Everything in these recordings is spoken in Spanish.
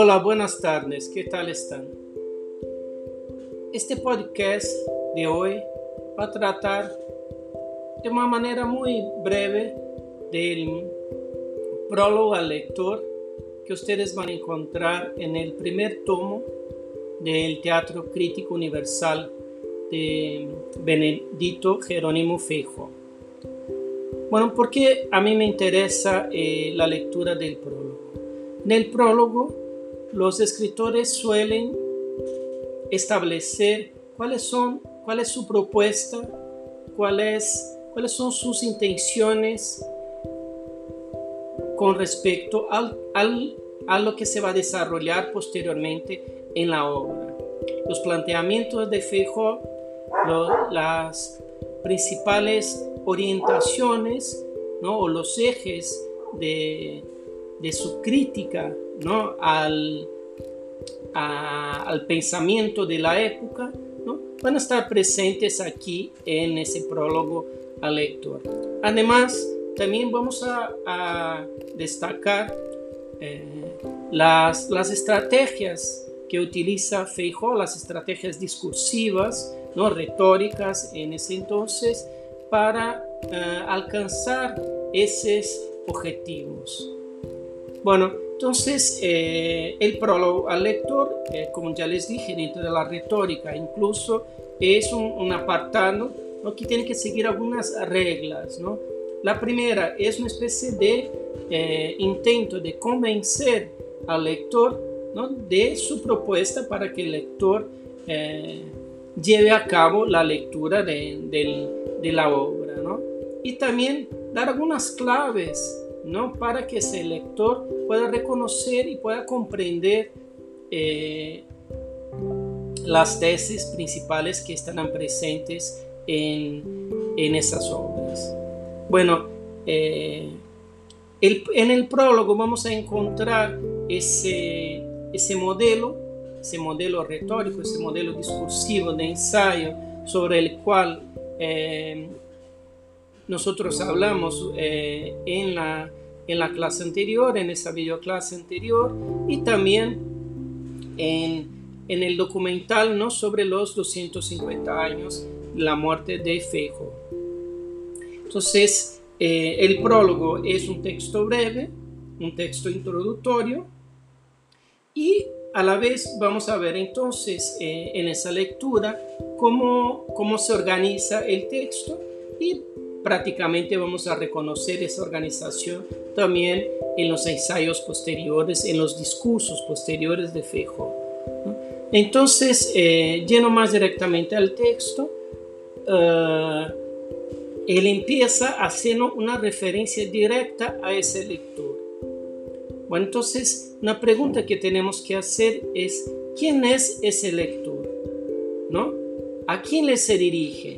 Hola, buenas tardes, ¿qué tal están? Este podcast de hoy va a tratar de una manera muy breve del prólogo al lector que ustedes van a encontrar en el primer tomo del Teatro Crítico Universal de Benedito Jerónimo Feijo. Bueno, ¿por qué a mí me interesa eh, la lectura del prólogo? En el prólogo, los escritores suelen establecer cuáles son, cuál es su propuesta, cuáles, cuáles son sus intenciones con respecto al, al, a lo que se va a desarrollar posteriormente en la obra. Los planteamientos de Feijóo, las principales orientaciones ¿no? o los ejes de, su crítica ¿no? al, al pensamiento de la época ¿no? van a estar presentes aquí en ese prólogo al lector. Además, también vamos a, destacar eh, las, las estrategias que utiliza Feijóo, las estrategias discursivas, no retóricas en ese entonces, para uh, alcanzar esos objetivos. Bueno, entonces eh, el prólogo al lector, eh, como ya les dije, dentro de la retórica, incluso es un, un apartado ¿no? que tiene que seguir algunas reglas. ¿no? La primera es una especie de eh, intento de convencer al lector ¿no? de su propuesta para que el lector lleve a cabo la lectura de, del, de la obra. Y también dar algunas claves, ¿no? Para que ese lector pueda reconocer y pueda comprender eh, las tesis principales que están presentes en, en esas obras. Bueno, eh, en el prólogo vamos a encontrar ese, ese modelo, ese modelo retórico, ese modelo discursivo de ensayo sobre el cual eh, nosotros hablamos eh, en, la, en la clase anterior, en esa videoclase anterior, y también en, en el documental ¿no? sobre los 250 años la muerte de Fejo. Entonces, eh, el prólogo es un texto breve, un texto introductorio, y a la vez vamos a ver entonces en esa lectura cómo, cómo se organiza el texto y prácticamente vamos a reconocer esa organización también en los ensayos posteriores, en los discursos posteriores de Fejo. Entonces, eh, lleno más directamente al texto, eh, él empieza haciendo una referencia directa a ese lector. Bueno, entonces, una pregunta que tenemos que hacer es, ¿quién es ese lector? ¿No? ¿A quién le se dirige?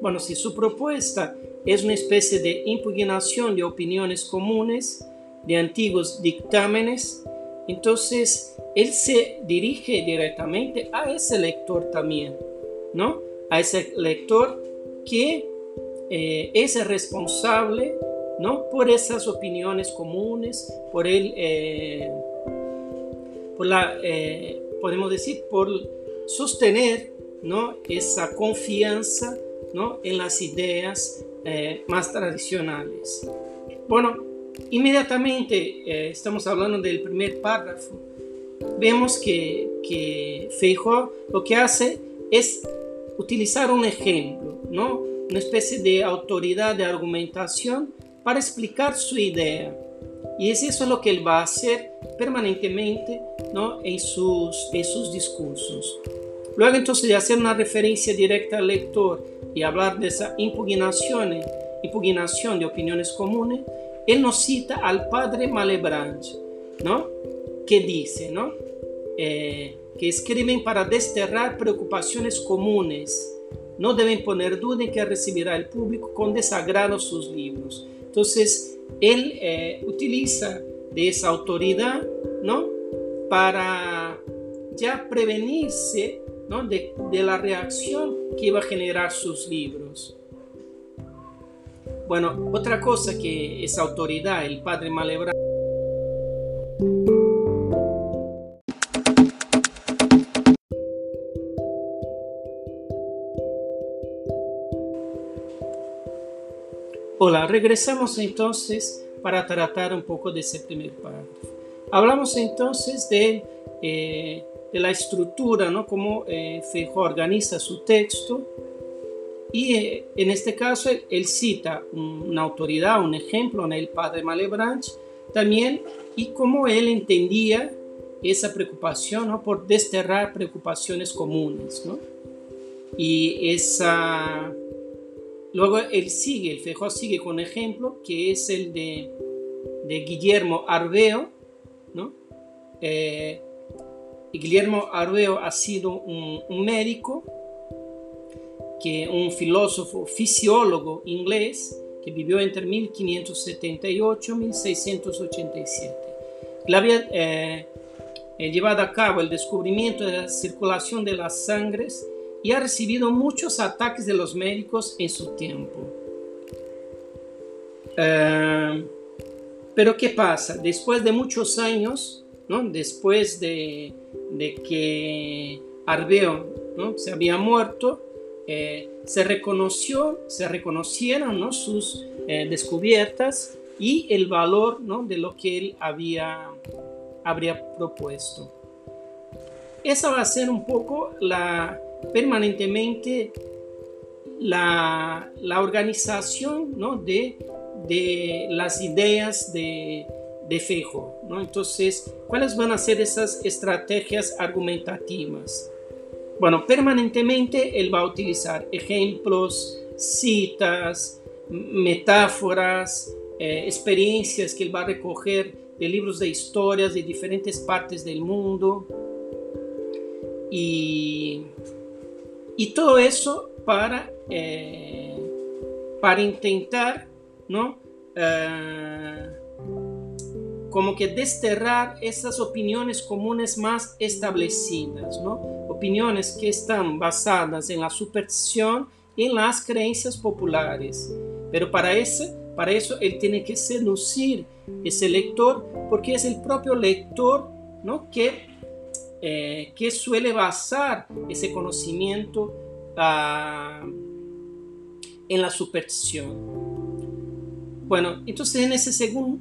Bueno, si su propuesta es una especie de impugnación de opiniones comunes, de antiguos dictámenes, entonces él se dirige directamente a ese lector también, ¿no? A ese lector que eh, es responsable, ¿no? Por esas opiniones comunes, por él, eh, por la, eh, podemos decir, por sostener ¿no? esa confianza ¿no? en las ideas eh, más tradicionales. Bueno, inmediatamente eh, estamos hablando del primer párrafo. Vemos que, que Feijóo lo que hace es utilizar un ejemplo, ¿no? una especie de autoridad de argumentación para explicar su idea. Y es eso lo que él va a hacer permanentemente ¿no? en, sus, en sus discursos. Luego entonces de hacer una referencia directa al lector y hablar de esa impugnación, impugnación de opiniones comunes, él nos cita al padre Malebranche, ¿no? que dice ¿no? Eh, que escriben para desterrar preocupaciones comunes, no deben poner duda en que recibirá el público con desagrado sus libros. Entonces, él eh, utiliza de esa autoridad ¿no? para ya prevenirse de, la reacción que iba a generar sus libros. Bueno, otra cosa que esa autoridad, el padre Malebran, Hola, regresamos entonces para tratar un poco de ese primer párrafo. Hablamos entonces de eh, de la estructura, ¿no? Cómo eh, organiza su texto. Y eh, en este caso él, cita una autoridad, un ejemplo, en el padre Malebranche, también, y cómo él entendía esa preocupación ¿no? por desterrar preocupaciones comunes. ¿no? Y esa... Luego él sigue, el Feijó sigue con un ejemplo que es el de, de Guillermo Arbeo. ¿no? Eh, Guillermo Arbeo ha sido un, un médico, que un filósofo fisiólogo inglés que vivió entre 1578 y 1687. Él había eh, llevado a cabo el descubrimiento de la circulación de las sangres y ha recibido muchos ataques de los médicos en su tiempo. Eh, pero ¿qué pasa? Después de muchos años, ¿no? después de, de que Arbeo ¿no? se había muerto, eh, se reconoció, se reconocieron ¿no? sus eh, descubiertas y el valor ¿no? de lo que él había, habría propuesto. Esa va a ser un poco la, permanentemente la, la organización ¿no? de, de, las ideas de, de Fejo. ¿no? Entonces, ¿cuáles van a ser esas estrategias argumentativas? Bueno, permanentemente él va a utilizar ejemplos, citas, metáforas, eh, experiencias que él va a recoger de libros de historias de diferentes partes del mundo. Y, todo eso para, eh, para intentar, ¿no? Eh, como que desterrar esas opiniones comunes más establecidas, ¿no? opiniones que están basadas en la superstición y en las creencias populares. Pero para, ese, para eso él tiene que seducir ese lector porque es el propio lector ¿no? que, eh, que suele basar ese conocimiento ah, en la superstición. Bueno, entonces en ese segundo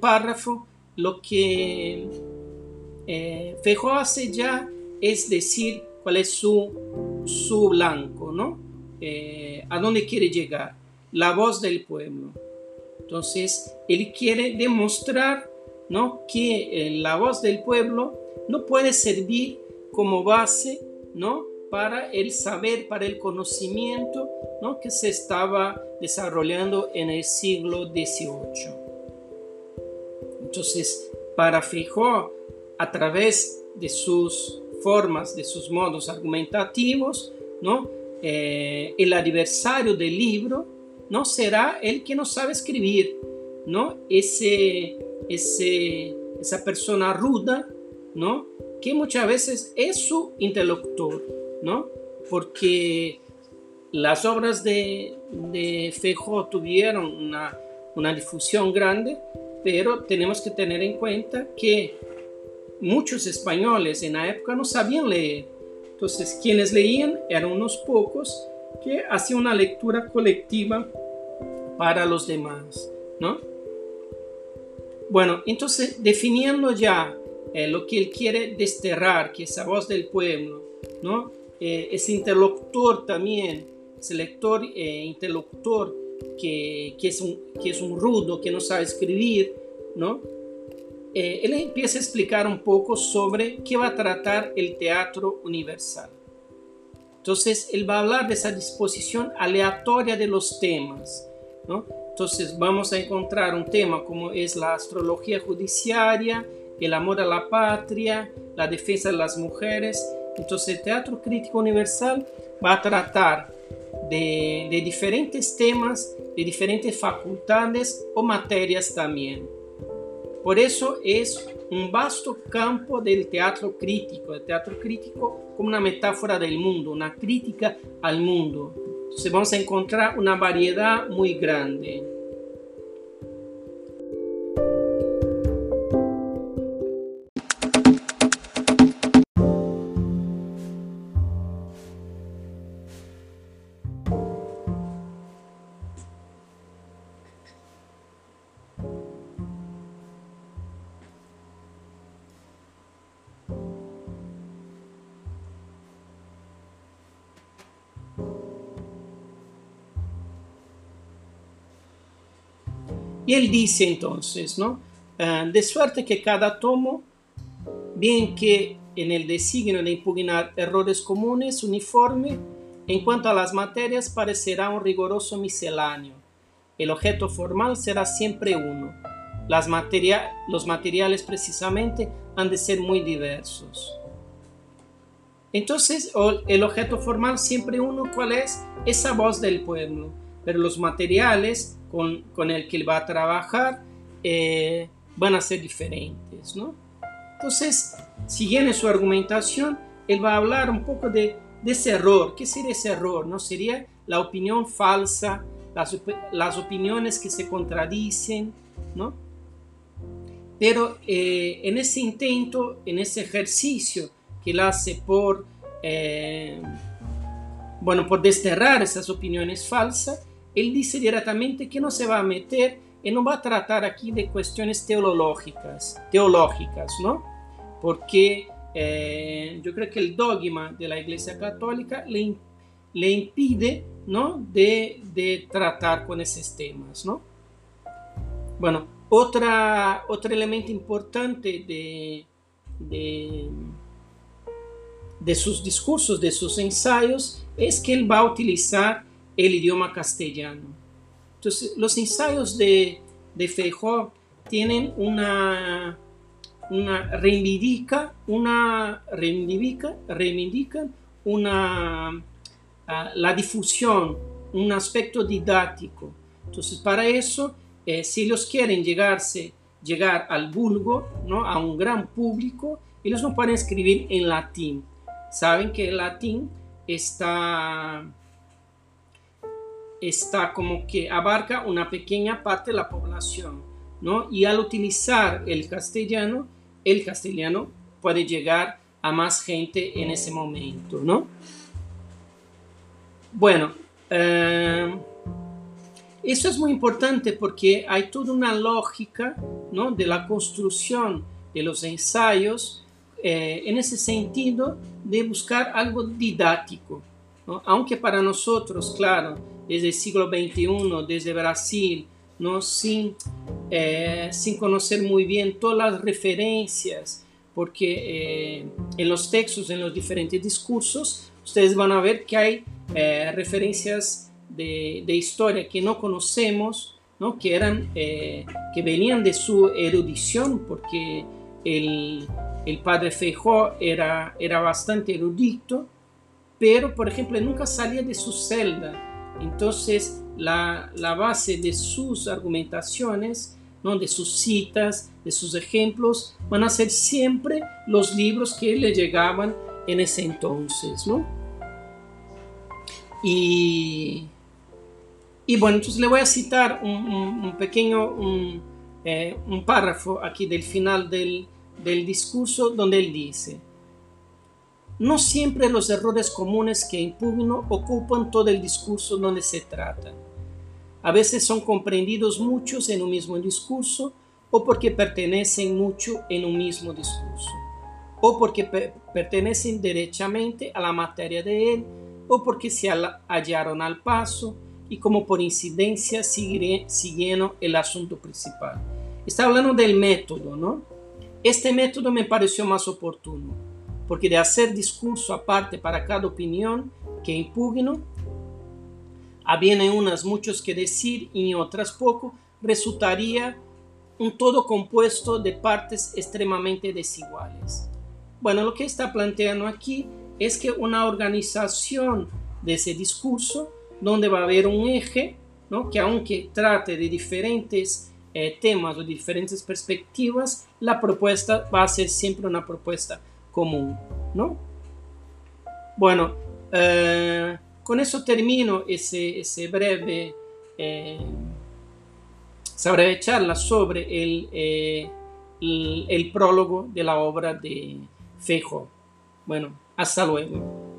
párrafo lo que eh, hace ya es decir cuál es su, su blanco, ¿no? Eh, a dónde quiere llegar, la voz del pueblo. Entonces, él quiere demostrar, ¿no? Que eh, la voz del pueblo no puede servir como base, ¿no? Para el saber, para el conocimiento, ¿no? Que se estaba desarrollando en el siglo XVIII. Entonces, para Fijó, a través de sus formas, de sus modos argumentativos, ¿no? Eh, el adversario del libro no será el que no sabe escribir, ¿no? Ese, ese, esa persona ruda, ¿no? Que muchas veces es su interlocutor, ¿no? Porque las obras de, de Feijó tuvieron una difusión grande, pero tenemos que tener en cuenta que muchos españoles en la época no sabían leer. Entonces, quienes leían eran unos pocos que hacían una lectura colectiva para los demás, ¿no? Bueno, entonces, definiendo ya eh, lo que él quiere desterrar, que es la voz del pueblo, ¿no? Eh, ese interlocutor también, ese lector eh, interlocutor que, es un, que es un rudo, que no sabe escribir, ¿no? Eh, él empieza a explicar un poco sobre qué va a tratar el teatro universal. Entonces, él va a hablar de esa disposición aleatoria de los temas. ¿no? Entonces, vamos a encontrar un tema como es la astrología judiciaria, el amor a la patria, la defensa de las mujeres. Entonces, el teatro crítico universal va a tratar de, de diferentes temas, de diferentes facultades o materias también. Por eso es un vasto campo del teatro crítico, el teatro crítico como una metáfora del mundo, una crítica al mundo. Entonces vamos a encontrar una variedad muy grande. Y él dice entonces, ¿no? Ah, de suerte que cada tomo, bien que en el designio de impugnar errores comunes uniforme, en cuanto a las materias parecerá un riguroso misceláneo. El objeto formal será siempre uno. Las los materiales precisamente han de ser muy diversos. Entonces, el objeto formal siempre uno, ¿cuál es? Esa voz del pueblo. Pero los materiales con, con el que él va a trabajar eh, van a ser diferentes, ¿no? Entonces, siguiendo su argumentación, él va a hablar un poco de, de ese error. ¿Qué sería ese error? ¿No? Sería la opinión falsa, las, las opiniones que se contradicen, ¿no? Pero eh, en ese intento, en ese ejercicio que él hace por, eh, bueno, por desterrar esas opiniones falsas, él dice directamente que no se va a meter y no va a tratar aquí de cuestiones teológicas, teológicas ¿no? Porque eh, yo creo que el dogma de la Iglesia Católica le, le impide, ¿no? De, de, tratar con esos temas, ¿no? Bueno, otra, otro elemento importante de, de de sus discursos, de sus ensayos, es que él va a utilizar el idioma castellano. Entonces, los ensayos de, de Feijó tienen una, una reivindica, una reivindica, una, uh, la difusión, un aspecto didáctico. Entonces, para eso, eh, si ellos quieren llegarse, llegar al vulgo, ¿no? a un gran público, ellos no pueden escribir en latín, saben que el latín está, está como que abarca una pequeña parte de la población, ¿no? Y al utilizar el castellano, el castellano puede llegar a más gente en ese momento, ¿no? Bueno, eh, eso es muy importante porque hay toda una lógica, ¿no? De la construcción de los ensayos eh, en ese sentido de buscar algo didáctico, aunque para nosotros, claro, desde el siglo XXI, desde Brasil, ¿no? sin, eh, sin conocer muy bien todas las referencias, porque eh, en los textos, en los diferentes discursos, ustedes van a ver que hay referencias de, de, historia que no conocemos, ¿no? Que, eran, que venían de su erudición, porque el, el padre Feijó era, era bastante erudito, pero por ejemplo nunca salía de su celda. Entonces la, la base de sus argumentaciones, ¿no? de sus citas, de sus ejemplos, van a ser siempre los libros que le llegaban en ese entonces. ¿no? Y, y bueno, entonces le voy a citar un, pequeño un, eh, un párrafo aquí del final del, del discurso donde él dice, no siempre los errores comunes que impugno ocupan todo el discurso donde se tratan. A veces son comprendidos muchos en un mismo discurso o porque pertenecen mucho en un mismo discurso, o porque pertenecen derechamente a la materia de él, o porque se hallaron al paso y como por incidencia siguieron el asunto principal. Está hablando del método, ¿no? Este método me pareció más oportuno, porque de hacer discurso aparte para cada opinión que impugno, habiendo unas muchos que decir y otras poco, resultaría un todo compuesto de partes extremadamente desiguales. Bueno, lo que está planteando aquí es que una organización de ese discurso, donde va a haber un eje, ¿no? que aunque trate de diferentes eh, temas o diferentes perspectivas, la propuesta va a ser siempre una propuesta ¿no? Bueno, eh, con eso termino ese, breve, eh, esa breve charla sobre el, el, el prólogo de la obra de Fejo. Bueno, hasta luego.